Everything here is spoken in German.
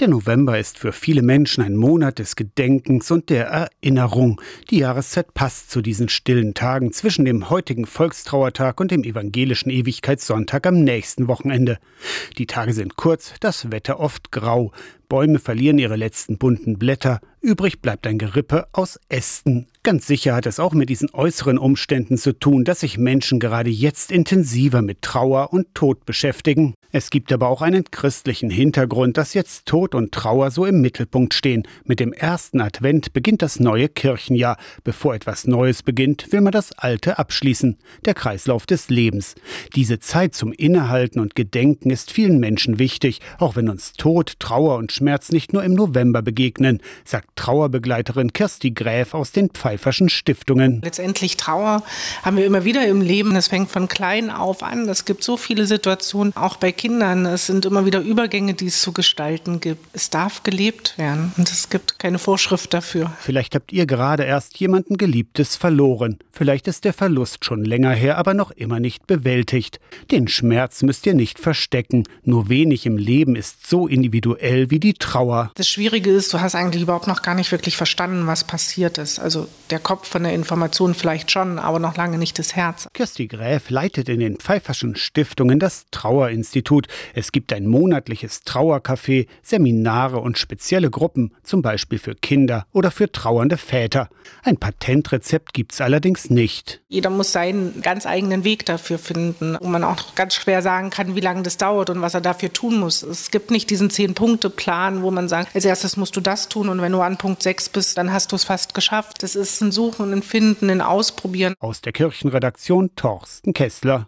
Der November ist für viele Menschen ein Monat des Gedenkens und der Erinnerung. Die Jahreszeit passt zu diesen stillen Tagen zwischen dem heutigen Volkstrauertag und dem evangelischen Ewigkeitssonntag am nächsten Wochenende. Die Tage sind kurz, das Wetter oft grau. Bäume verlieren ihre letzten bunten Blätter, übrig bleibt ein Gerippe aus Ästen. Ganz sicher hat es auch mit diesen äußeren Umständen zu tun, dass sich Menschen gerade jetzt intensiver mit Trauer und Tod beschäftigen. Es gibt aber auch einen christlichen Hintergrund, dass jetzt Tod und Trauer so im Mittelpunkt stehen. Mit dem ersten Advent beginnt das neue Kirchenjahr. Bevor etwas Neues beginnt, will man das Alte abschließen. Der Kreislauf des Lebens. Diese Zeit zum Innehalten und Gedenken ist vielen Menschen wichtig, auch wenn uns Tod, Trauer und Schmerz nicht nur im November begegnen, sagt Trauerbegleiterin Kirsti Gräf aus den Pfeifferschen Stiftungen. Letztendlich Trauer haben wir immer wieder im Leben. Es fängt von klein auf an. Es gibt so viele Situationen, auch bei Kindern. Es sind immer wieder Übergänge, die es zu gestalten gibt. Es darf gelebt werden und es gibt keine Vorschrift dafür. Vielleicht habt ihr gerade erst jemanden Geliebtes verloren. Vielleicht ist der Verlust schon länger her, aber noch immer nicht bewältigt. Den Schmerz müsst ihr nicht verstecken. Nur wenig im Leben ist so individuell wie die Trauer. Das Schwierige ist, du hast eigentlich überhaupt noch gar nicht wirklich verstanden, was passiert ist. Also der Kopf von der Information vielleicht schon, aber noch lange nicht das Herz. Kirsti Gräf leitet in den Pfeifferschen Stiftungen das Trauerinstitut. Es gibt ein monatliches Trauercafé, Seminare und spezielle Gruppen, zum Beispiel für Kinder oder für trauernde Väter. Ein Patentrezept gibt's allerdings nicht. Jeder muss seinen ganz eigenen Weg dafür finden, wo man auch ganz schwer sagen kann, wie lange das dauert und was er dafür tun muss. Es gibt nicht diesen Zehn-Punkte-Plan, wo man sagt, als erstes musst du das tun und wenn du an Punkt 6 bist, dann hast du es fast geschafft. Das ist ein Suchen, ein Finden, ein Ausprobieren. Aus der Kirchenredaktion Torsten Kessler.